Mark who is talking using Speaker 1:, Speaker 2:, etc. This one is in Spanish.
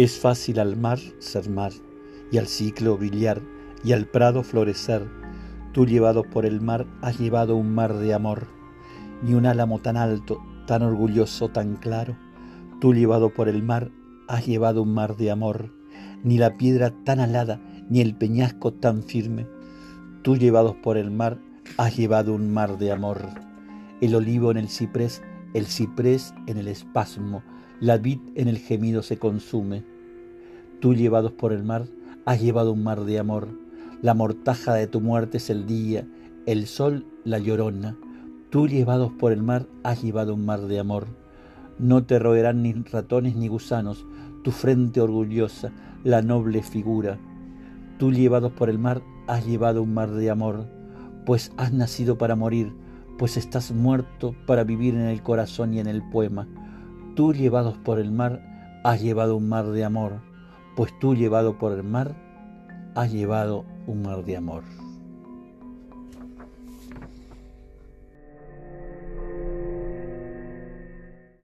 Speaker 1: Es fácil al mar ser mar, y al ciclo brillar, y al prado florecer. Tú llevado por el mar has llevado un mar de amor, ni un álamo tan alto, tan orgulloso, tan claro. Tú llevado por el mar has llevado un mar de amor, ni la piedra tan alada, ni el peñasco tan firme. Tú llevados por el mar has llevado un mar de amor. El olivo en el ciprés, el ciprés en el espasmo, la vid en el gemido se consume. Tú llevados por el mar has llevado un mar de amor. La mortaja de tu muerte es el día, el sol la llorona. Tú llevados por el mar has llevado un mar de amor. No te roerán ni ratones ni gusanos, tu frente orgullosa, la noble figura. Tú llevados por el mar has llevado un mar de amor, pues has nacido para morir, pues estás muerto para vivir en el corazón y en el poema. Tú llevados por el mar has llevado un mar de amor, pues tú llevado por el mar has llevado un mar de amor.